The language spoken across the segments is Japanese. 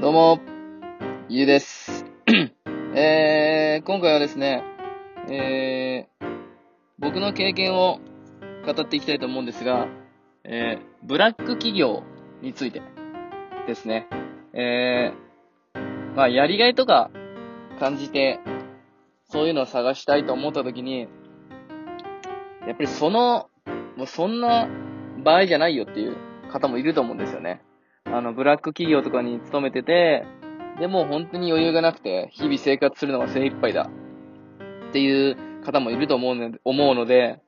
どうも、ゆうです。えー、今回はですね、えー、僕の経験を語っていきたいと思うんですが、えー、ブラック企業についてですね。えー、まあ、やりがいとか感じて、そういうのを探したいと思ったときに、やっぱりその、もうそんな場合じゃないよっていう方もいると思うんですよね。あの、ブラック企業とかに勤めてて、でも本当に余裕がなくて、日々生活するのが精一杯だ。っていう方もいると思うので、思うので、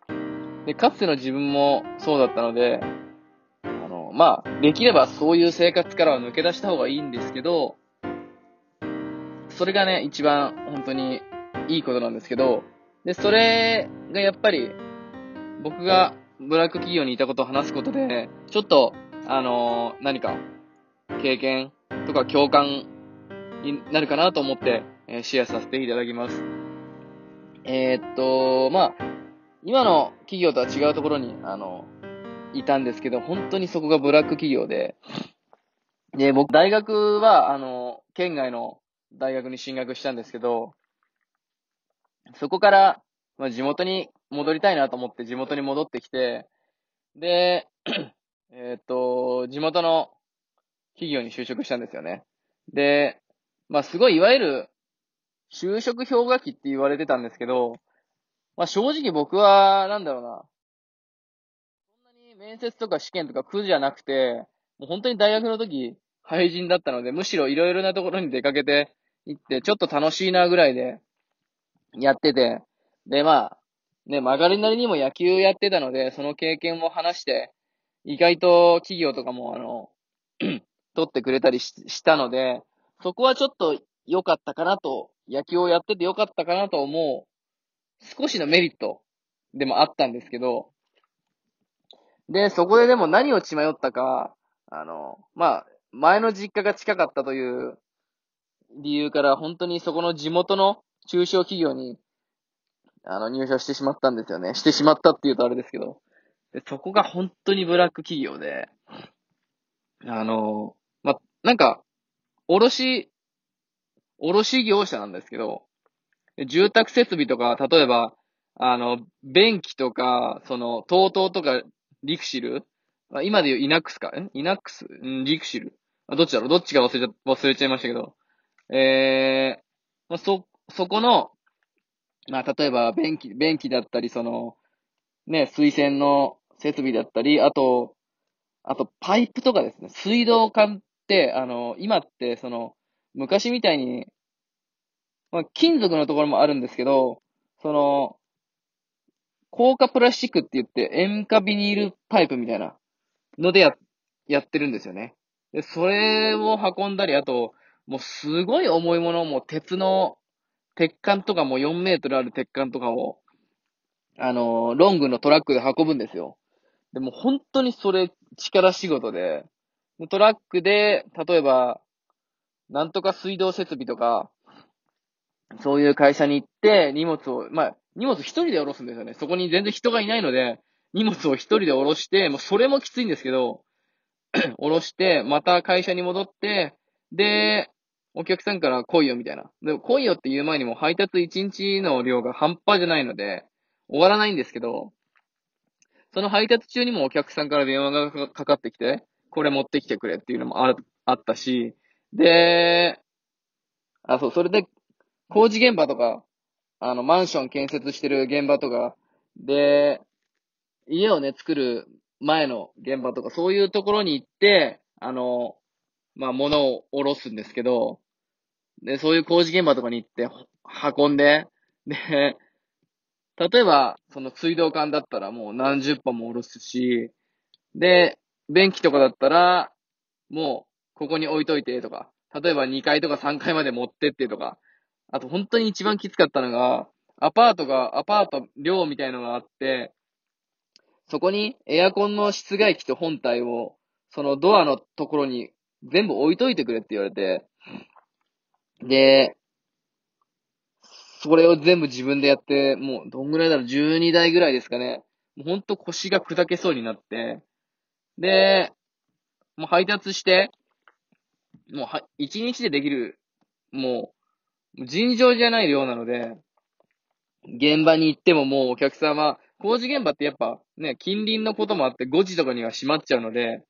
で、かつての自分もそうだったので、あの、まあ、できればそういう生活からは抜け出した方がいいんですけど、それがね、一番本当にいいことなんですけど、で、それがやっぱり、僕がブラック企業にいたことを話すことで、ちょっと、あの何か、経験とか共感になるかなと思って、えーシェアさせていただきます。えーっと、まあ、今の企業とは違うところに、あの、いたんですけど、本当にそこがブラック企業で、で、僕、大学は、あの、県外の大学に進学したんですけど、そこから、まあ、地元に戻りたいなと思って地元に戻ってきて、で、えーっと、地元の企業に就職したんですよね。で、まあすごいいわゆる就職氷河期って言われてたんですけど、まあ正直僕は、なんだろうな。そんなに面接とか試験とか苦じゃなくて、もう本当に大学の時、廃人だったので、むしろいろいろなところに出かけて行って、ちょっと楽しいなぐらいでやってて、で、まあ、ね、曲がりなりにも野球やってたので、その経験も話して、意外と企業とかも、あの、取ってくれたりししたので、そこはちょっと良かったかなと、野球をやってて良かったかなと思う、少しのメリットでもあったんですけど、で、そこででも何を血迷ったか、あの、まあ、前の実家が近かったという理由から、本当にそこの地元の中小企業に、あの、入社してしまったんですよね。してしまったって言うとあれですけど。で、そこが本当にブラック企業で、あの、ま、なんか、卸、卸業者なんですけど、住宅設備とか、例えば、あの、便器とか、その、TOTO とか、リクシル今で言うイナックスかんイナックス？んリクシル。あどっちだろう？どっちか忘れちゃ、忘れちゃいましたけど。えー、まあ、そ、そこの、まあ、例えば、便器、便器だったり、その、ね、水洗の設備だったり、あと、あと、パイプとかですね、水道管って、あの、今って、その、昔みたいに、まあ、金属のところもあるんですけど、その、硬化プラスチックって言って、塩化ビニールパイプみたいなのでや、やってるんですよね。で、それを運んだり、あと、もうすごい重いものも鉄の、鉄管とかも4メートルある鉄管とかを、あの、ロングのトラックで運ぶんですよ。でも本当にそれ力仕事で、トラックで、例えば、なんとか水道設備とか、そういう会社に行って、荷物を、まあ、荷物一人で下ろすんですよね。そこに全然人がいないので、荷物を一人で下ろして、もうそれもきついんですけど、下ろして、また会社に戻って、で、お客さんから来いよみたいな。でも来いよって言う前にも配達1日の量が半端じゃないので、終わらないんですけど、その配達中にもお客さんから電話がかかってきて、これ持ってきてくれっていうのもああったし、で、あ、そう、それで、工事現場とか、あの、マンション建設してる現場とか、で、家をね、作る前の現場とか、そういうところに行って、あの、まあ、物を下ろすんですけど、で、そういう工事現場とかに行って、運んで、で、例えば、その水道管だったらもう何十本も下ろすし、で、便器とかだったら、もう、ここに置いといてとか、例えば2階とか3階まで持ってってとか、あと本当に一番きつかったのが、アパートが、アパート寮みたいのがあって、そこにエアコンの室外機と本体を、そのドアのところに全部置いといてくれって言われて、で、それを全部自分でやって、もうどんぐらいだろう、12台ぐらいですかね。もうほんと腰が砕けそうになって、で、もう配達して、もうは、一日でできる、もう、尋常じゃない量なので、現場に行ってももうお客さんは、工事現場ってやっぱね、近隣のこともあって5時とかには閉まっちゃうので、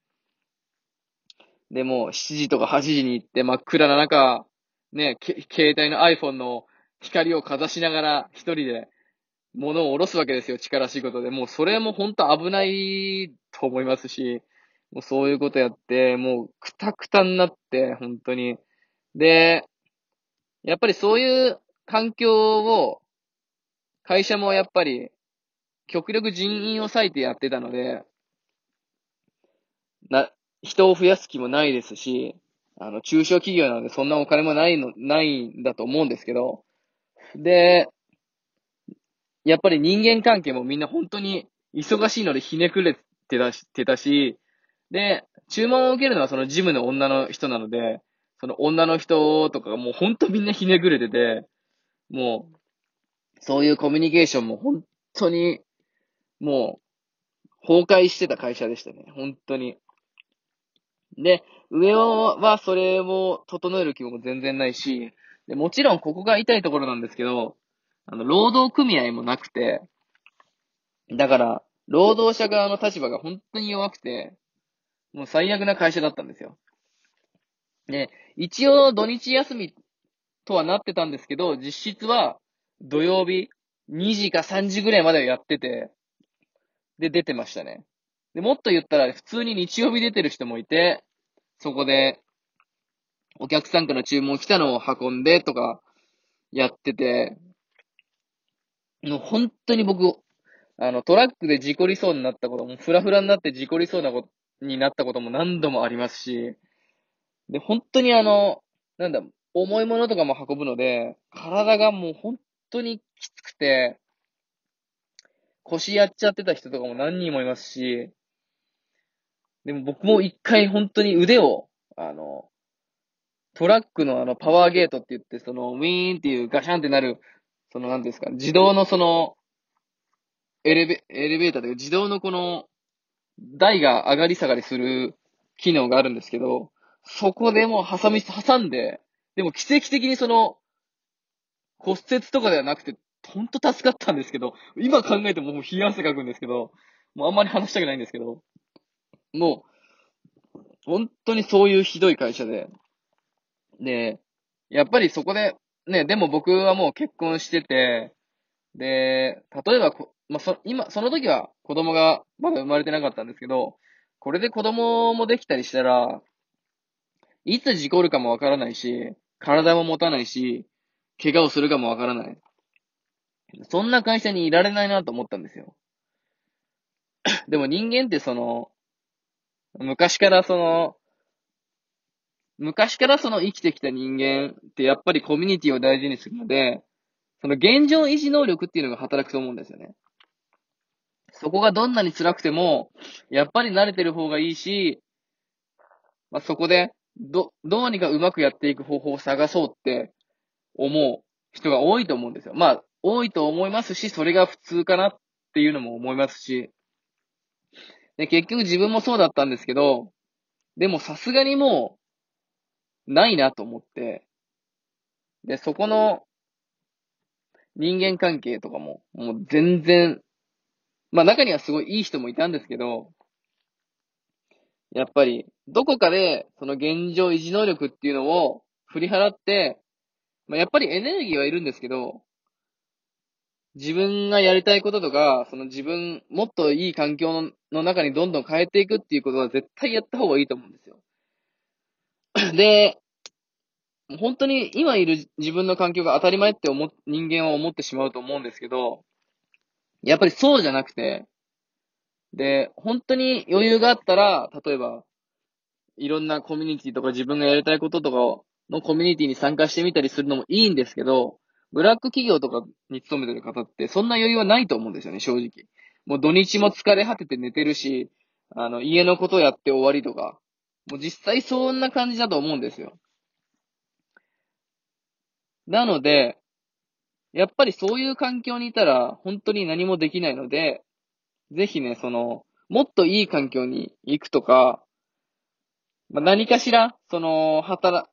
で、も7時とか8時に行って真っ暗な中、ね、携帯の iPhone の光をかざしながら一人で物を下ろすわけですよ、力仕事で。もうそれも本当危ないと思いますし、もうそういうことやって、もうくたくたになって、本当に。で、やっぱりそういう環境を、会社もやっぱり、極力人員を割いてやってたので、な、人を増やす気もないですし、あの、中小企業なのでそんなお金もないの、ないんだと思うんですけど、で、やっぱり人間関係もみんな本当に忙しいのでひねくれてたし、てたし、で、注文を受けるのはそのジムの女の人なので、その女の人とかがもう本当みんなひねくれてて、もう、そういうコミュニケーションも本当に、もう、崩壊してた会社でしたね。本当に。で、上はそれを整える気も全然ないし、でもちろんここが痛いところなんですけど、あの、労働組合もなくて、だから、労働者側の立場が本当に弱くて、もう最悪な会社だったんですよ。で、一応土日休みとはなってたんですけど、実質は土曜日2時か3時ぐらいまでやってて、で、出てましたね。で、もっと言ったら普通に日曜日出てる人もいて、そこで、お客さんから注文来たのを運んでとか、やってて、もう本当に僕、あの、トラックで事故りそうになったことも、フラフラになって事故りそうなことになったことも何度もありますし、で、本当にあの、なんだ、重いものとかも運ぶので、体がもう本当にきつくて、腰やっちゃってた人とかも何人もいますし、でも僕も一回本当に腕を、あの、トラックのあのパワーゲートって言って、そのウィーンっていうガシャンってなるその、なんですか、自動のその、エレベ、エレベーターというか自動のこの、台が上がり下がりする機能があるんですけど、そこでもうハサミ、挟んで、でも奇跡的にその、骨折とかではなくて、ほんと助かったんですけど、今考えてももう冷や汗かくんですけど、もうあんまり話したくないんですけど、もう、本当にそういうひどい会社で、で、やっぱりそこでね、でも僕はもう結婚してて、で、例えばこ、まあ、そ、今、その時は子供がまだ生まれてなかったんですけど、これで子供もできたりしたら、いつ事故るかもわからないし、体も持たないし、怪我をするかもわからない。そんな会社にいられないなと思ったんですよ。でも人間ってその、昔からその、昔からその生きてきた人間ってやっぱりコミュニティを大事にするので、その現状維持能力っていうのが働くと思うんですよね。そこがどんなに辛くても、やっぱり慣れてる方がいいし、まあ、そこで、ど、どうにかうまくやっていく方法を探そうって思う人が多いと思うんですよ。まあ、多いと思いますし、それが普通かなっていうのも思いますし、で結局自分もそうだったんですけど、でもさすがにもうないなと思って、で、そこの人間関係とかも、もう全然、まあ中にはすごいいい人もいたんですけど、やっぱり、どこかで、その現状維持能力っていうのを振り払って、まあやっぱりエネルギーはいるんですけど、自分がやりたいこととか、その自分、もっといい環境の中にどんどん変えていくっていうことは絶対やった方がいいと思うんですよ。で、本当に今いる自分の環境が当たり前って思、人間は思ってしまうと思うんですけど、やっぱりそうじゃなくて、で、本当に余裕があったら、例えば、いろんなコミュニティとか自分がやりたいこととかのコミュニティに参加してみたりするのもいいんですけど、ブラック企業とかに勤めてる方ってそんな余裕はないと思うんですよね、正直。もう土日も疲れ果てて寝てるし、あの、家のことやって終わりとか、もう実際そんな感じだと思うんですよ。なので、やっぱりそういう環境にいたら本当に何もできないので、ぜひね、その、もっといい環境に行くとか、まあ、何かしら、その、働、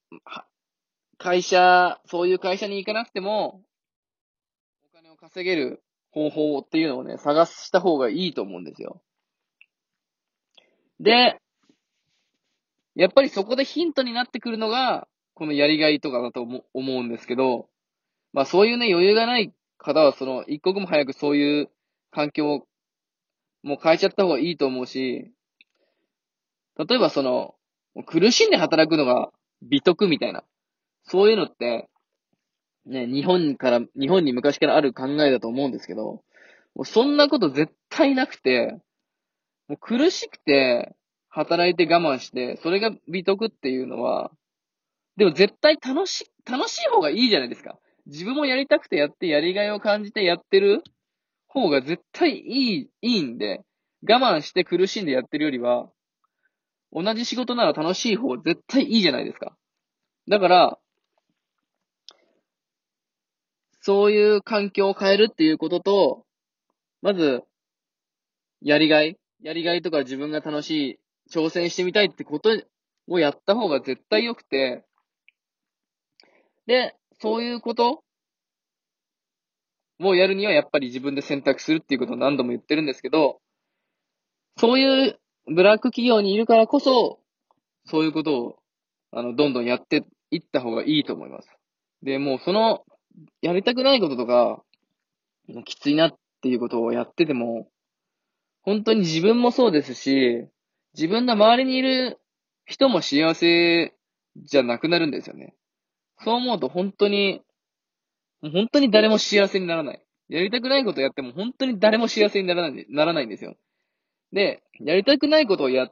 会社、そういう会社に行かなくても、お金を稼げる方法っていうのをね、探した方がいいと思うんですよ。で、やっぱりそこでヒントになってくるのが、このやりがいとかだと思うんですけど、まあそういうね、余裕がない方は、その、一刻も早くそういう環境をもう変えちゃった方がいいと思うし、例えばその、苦しんで働くのが美徳みたいな。そういうのって、ね、日本から、日本に昔からある考えだと思うんですけど、もうそんなこと絶対なくて、もう苦しくて、働いて我慢して、それが美徳っていうのは、でも絶対楽し、楽しい方がいいじゃないですか。自分もやりたくてやって、やりがいを感じてやってる方が絶対いい、いいんで、我慢して苦しんでやってるよりは、同じ仕事なら楽しい方絶対いいじゃないですか。だから、そういう環境を変えるっていうことと、まず、やりがいやりがいとか自分が楽しい、挑戦してみたいってことをやった方が絶対良くて、で、そういうことをやるにはやっぱり自分で選択するっていうことを何度も言ってるんですけど、そういうブラック企業にいるからこそ、そういうことを、あの、どんどんやっていった方がいいと思います。で、もうその、やりたくないこととか、きついなっていうことをやってても、本当に自分もそうですし、自分の周りにいる人も幸せじゃなくなるんですよね。そう思うと本当に、本当に誰も幸せにならない。やりたくないことやっても本当に誰も幸せにならない、ならないんですよ。で、やりたくないことをや、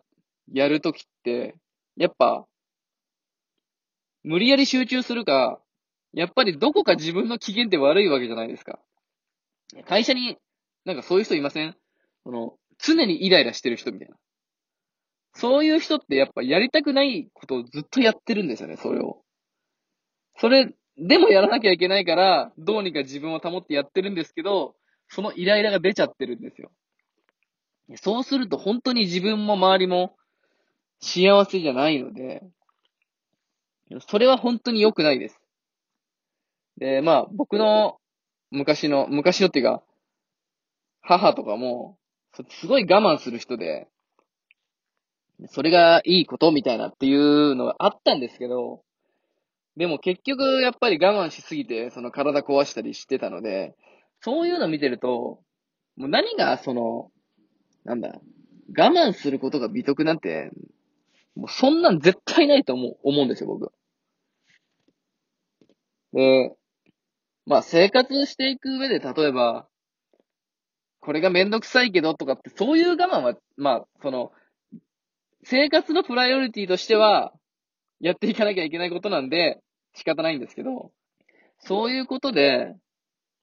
やるときって、やっぱ、無理やり集中するか、やっぱりどこか自分の機嫌って悪いわけじゃないですか。会社に、なんかそういう人いません？その、常にイライラしてる人みたいな。そういう人ってやっぱやりたくないことをずっとやってるんですよね、それを。それ、でもやらなきゃいけないから、どうにか自分を保ってやってるんですけど、そのイライラが出ちゃってるんですよ。そうすると本当に自分も周りも幸せじゃないので、それは本当に良くないです。で、まあ僕の昔の、昔のっていうか、母とかも、すごい我慢する人で、それがいいことみたいなっていうのがあったんですけど、でも結局やっぱり我慢しすぎて、その体壊したりしてたので、そういうの見てると、もう何がその、なんだ、我慢することが美徳なんて、もうそんなん絶対ないと思う、思うんですよ、僕。で、まあ生活していく上で、例えば、これがめんどくさいけどとかって、そういう我慢は、まあ、その、生活のプライオリティとしては、やっていかなきゃいけないことなんで、仕方ないんですけど、そういうことで、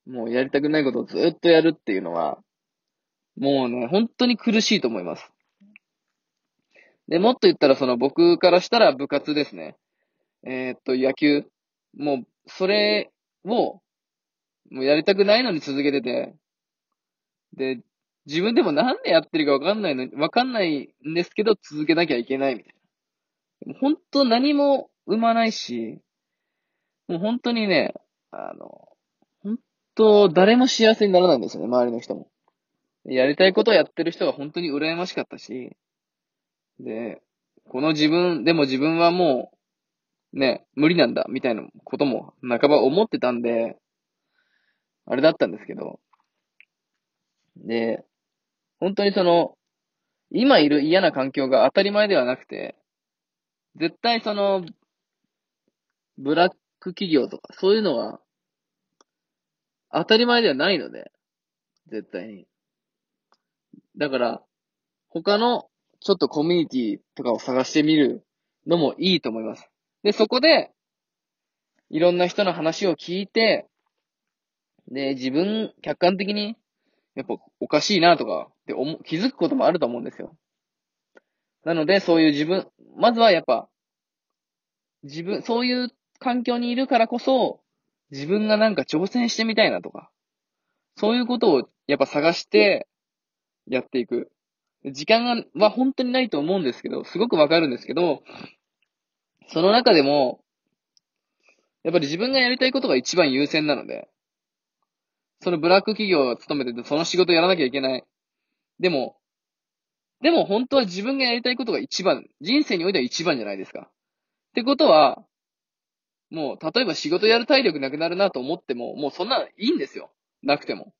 もうやりたくないことをずっとやるっていうのは、もうね、本当に苦しいと思います。で、もっと言ったらその僕からしたら部活ですね。えー、っと、野球。もう、それを、もうやりたくないのに続けてて、で、自分でもなんでやってるかわかんないの、わかんないんですけど続けなきゃいけないみたいな。本当何も生まないし、もう本当にね、あの、本当誰も幸せにならないんですよね、周りの人も。やりたいことをやってる人が本当に羨ましかったし、で、この自分、でも自分はもう、ね、無理なんだ、みたいなことも半ば思ってたんで、あれだったんですけど、で、本当にその、今いる嫌な環境が当たり前ではなくて、絶対その、ブラック企業とか、そういうのは、当たり前ではないので、絶対に。だから、他のちょっとコミュニティとかを探してみるのもいいと思います。で、そこで、いろんな人の話を聞いて、で、自分、客観的に、やっぱおかしいなとか、で思、気づくこともあると思うんですよ。なので、そういう自分、まずはやっぱ、自分、そういう環境にいるからこそ、自分がなんか挑戦してみたいなとか、そういうことをやっぱ探して、やっていく。時間は本当にないと思うんですけど、すごくわかるんですけど、その中でも、やっぱり自分がやりたいことが一番優先なので、そのブラック企業を勤めてて、その仕事やらなきゃいけない。でも、でも本当は自分がやりたいことが一番、人生においては一番じゃないですか。ってことは、もう、例えば仕事やる体力なくなるなと思っても、もうそんなのいいんですよ。なくても。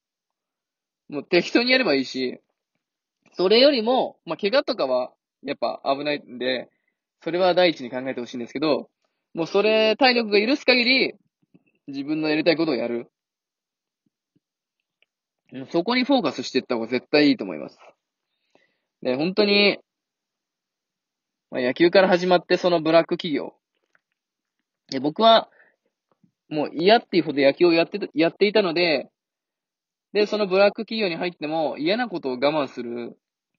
もう適当にやればいいし、それよりも、まあ、怪我とかは、やっぱ危ないんで、それは第一に考えてほしいんですけど、もうそれ、体力が許す限り、自分のやりたいことをやる。そこにフォーカスしていった方が絶対いいと思います。で、本当に、まあ、野球から始まってそのブラック企業。で、僕は、もう嫌っていうほど野球をやって、やっていたので、で、そのブラック企業に入っても嫌なことを我慢する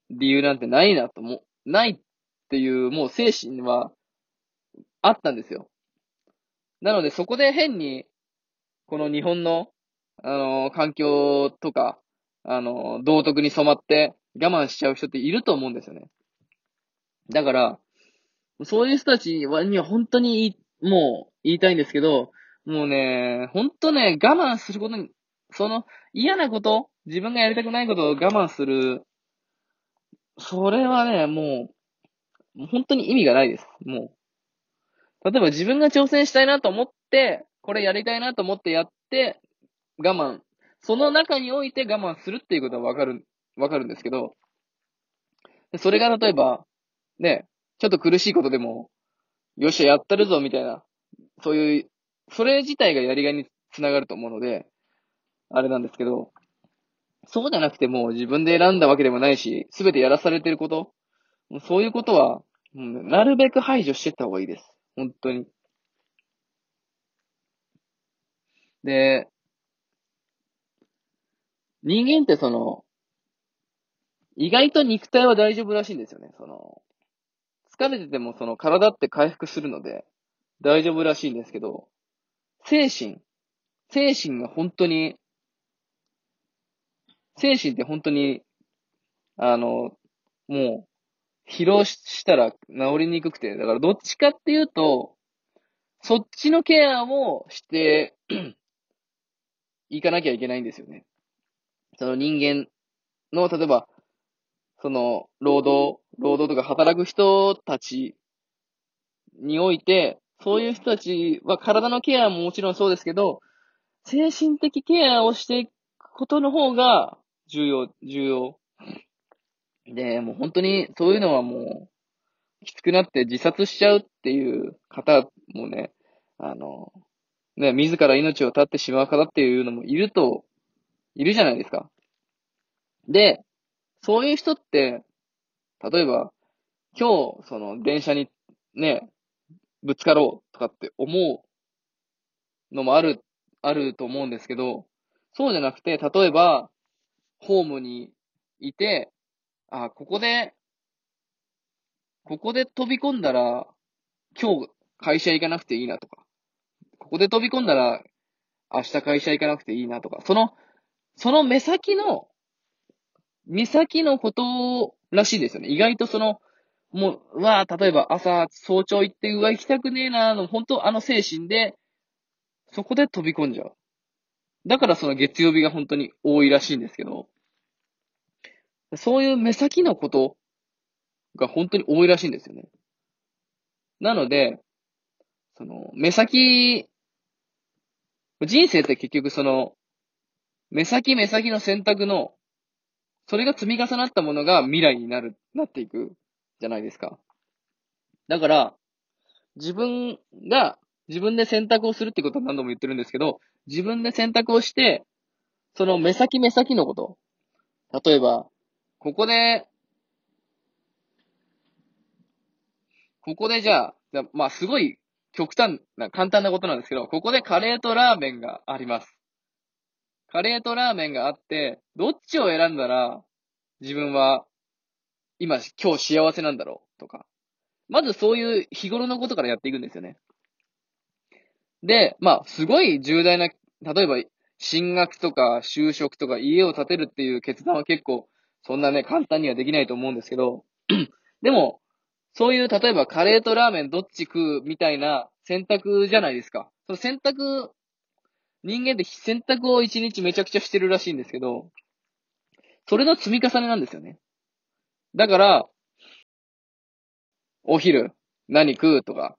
理由なんてないなとも、ないっていうもう精神はあったんですよ。なのでそこで変に、この日本の、あの、環境とか、あの、道徳に染まって我慢しちゃう人っていると思うんですよね。だから、そういう人たちには本当にもう言いたいんですけど、もうね、本当ね、我慢することに、その嫌なこと、自分がやりたくないことを我慢する、それはね、もう、本当に意味がないです。もう。例えば自分が挑戦したいなと思って、これやりたいなと思ってやって、我慢。その中において我慢するっていうことはわかる、わかるんですけど、それが例えば、ね、ちょっと苦しいことでも、よっしゃ、やったるぞ、みたいな、そういう、それ自体がやりがいにつながると思うので、あれなんですけど、そうじゃなくても自分で選んだわけでもないし、すべてやらされてること、そういうことは、なるべく排除していった方がいいです。本当に。で、人間ってその、意外と肉体は大丈夫らしいんですよね。その、疲れててもその体って回復するので大丈夫らしいんですけど、精神、精神が本当に、精神って本当に、あの、もう、疲労したら治りにくくて、だからどっちかっていうと、そっちのケアをして いかなきゃいけないんですよね。その人間の、例えば、その、労働、労働とか働く人たちにおいて、そういう人たちは体のケアももちろんそうですけど、精神的ケアをしていくことの方が重要、重要。で、もう本当にそういうのはもう、きつくなって自殺しちゃうっていう方もね、あの、ね、自ら命を絶ってしまう方っていうのもいると、いるじゃないですか。で、そういう人って、例えば、今日、その、電車にね、ぶつかろうとかって思うのもある、あると思うんですけど、そうじゃなくて、例えば、ホームにいて、あ、ここで、ここで飛び込んだら、今日会社行かなくていいなとか、ここで飛び込んだら、明日会社行かなくていいなとか、その、その目先の目先のことらしいですよね。意外とその、もう、わあ、例えば朝、早朝行って、うわ、行きたくねえなの、本当あの精神で、そこで飛び込んじゃう。だからその月曜日が本当に多いらしいんですけど、そういう目先のことが本当に多いらしいんですよね。なので、その、目先、人生って結局その、目先目先の選択のそれが積み重なったものが未来になる、なっていくじゃないですか。だから、自分が自分で選択をするってことは何度も言ってるんですけど、自分で選択をして、その目先目先のこと。例えば、ここで、ここでじゃあ、まあすごい極端な、簡単なことなんですけど、ここでカレーとラーメンがあります。カレーとラーメンがあって、どっちを選んだら、自分は、今、今日幸せなんだろう？とか。まずそういう日頃のことからやっていくんですよね。で、まあ、すごい重大な、例えば、進学とか就職とか家を建てるっていう決断は結構、そんなね、簡単にはできないと思うんですけど、でも、そういう、例えばカレーとラーメンどっち食うみたいな選択じゃないですか。その選択、人間って選択を一日めちゃくちゃしてるらしいんですけど、それの積み重ねなんですよね。だから、お昼、何食うとか、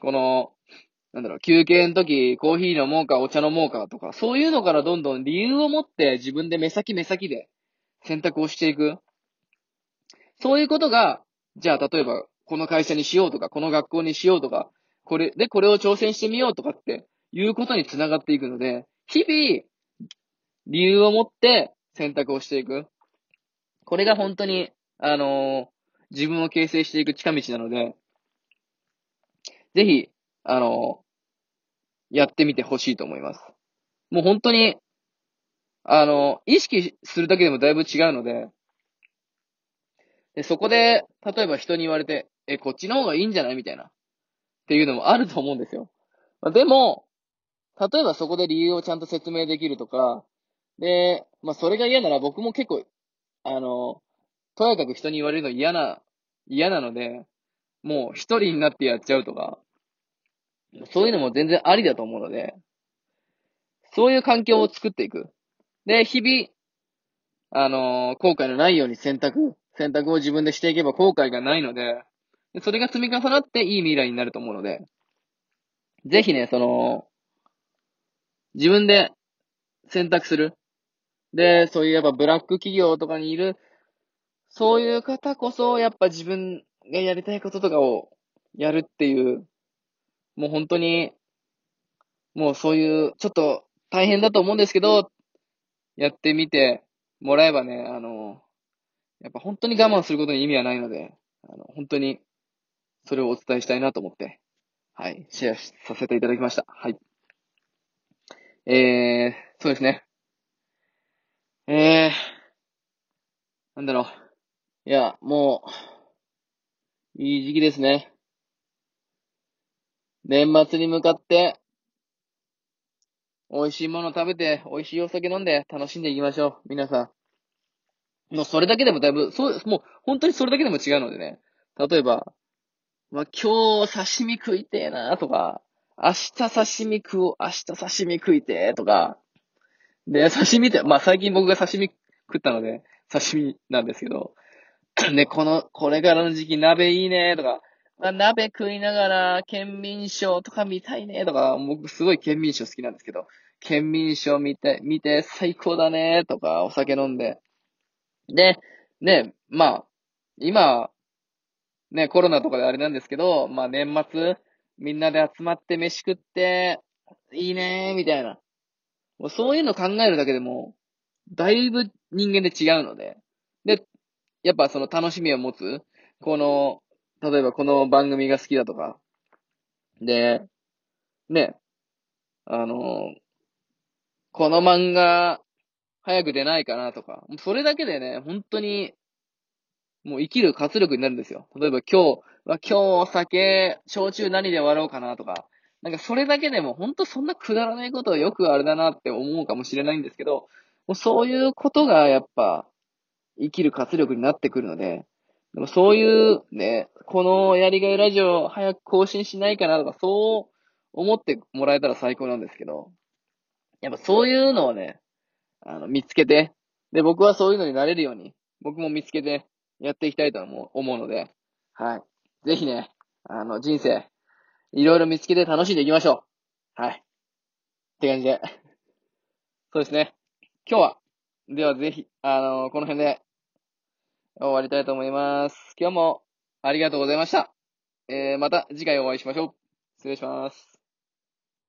この、なんだろう、休憩の時、コーヒー飲もうか、お茶飲もうかとか、そういうのからどんどん理由を持って自分で目先目先で選択をしていく。そういうことが、じゃあ例えば、この会社にしようとか、この学校にしようとか、これ、で、これを挑戦してみようとかっていうことにつながっていくので、日々、理由を持って選択をしていく。これが本当に、あのー、自分を形成していく近道なので、ぜひ、あのー、やってみてほしいと思います。もう本当に、あのー、意識するだけでもだいぶ違うので、で、そこで、例えば人に言われて、え、こっちの方がいいんじゃない？みたいな。っていうのもあると思うんですよ。でも、例えばそこで理由をちゃんと説明できるとか、で、まあそれが嫌なら僕も結構、あの、とやかく人に言われるの嫌な、嫌なので、もう一人になってやっちゃうとか、そういうのも全然ありだと思うので、そういう環境を作っていく。で、日々、あの、後悔のないように選択、選択を自分でしていけば後悔がないので、それが積み重なっていい未来になると思うので、ぜひね、その、自分で選択する。で、そういうやっぱブラック企業とかにいる、そういう方こそ、やっぱ自分がやりたいこととかをやるっていう、もう本当に、もうそういう、ちょっと大変だと思うんですけど、やってみてもらえばね、あの、やっぱ本当に我慢することに意味はないので、あの、本当に、それをお伝えしたいなと思って、はい、シェアさせていただきました。はい。えー、そうですね。えー、なんだろう。いや、もう、いい時期ですね。年末に向かって、美味しいもの食べて、美味しいお酒飲んで、楽しんでいきましょう。皆さん。もうそれだけでもだいぶ、そう、もう本当にそれだけでも違うのでね。例えば、まあ、今日刺身食いてえなとか、明日刺身食おう、明日刺身食いてとか、で、刺身って、まあ、最近僕が刺身食ったので、刺身なんですけど、ね、この、これからの時期鍋いいねとか、まあ、鍋食いながら、県民賞とか見たいねとか、僕すごい県民賞好きなんですけど、県民賞見て、見て最高だねとか、お酒飲んで。で、ね、まあ、今、ね、コロナとかであれなんですけど、まあ年末、みんなで集まって飯食って、いいねー、みたいな。もうそういうの考えるだけでも、だいぶ人間で違うので。で、やっぱその楽しみを持つ、この、例えばこの番組が好きだとか、で、ね、あの、この漫画、早く出ないかなとか、それだけでね、本当にもう生きる活力になるんですよ。例えば今日、今日お酒、焼酎何で割ろうかなとか、なんかそれだけでも本当そんなくだらないことをよくあれだなって思うかもしれないんですけど、もうそういうことがやっぱ生きる活力になってくるので、でもそういうね、このやりがいラジオ早く更新しないかなとか、そう思ってもらえたら最高なんですけど、やっぱそういうのをね、あの、見つけて、で、僕はそういうのになれるように、僕も見つけて、やっていきたいと思う思うので、はい。ぜひね、あの、人生、いろいろ見つけて楽しんでいきましょう。はい。って感じで。そうですね。今日は、ではぜひ、あのこの辺で終わりたいと思います。今日もありがとうございました。えー、また次回お会いしましょう。失礼します。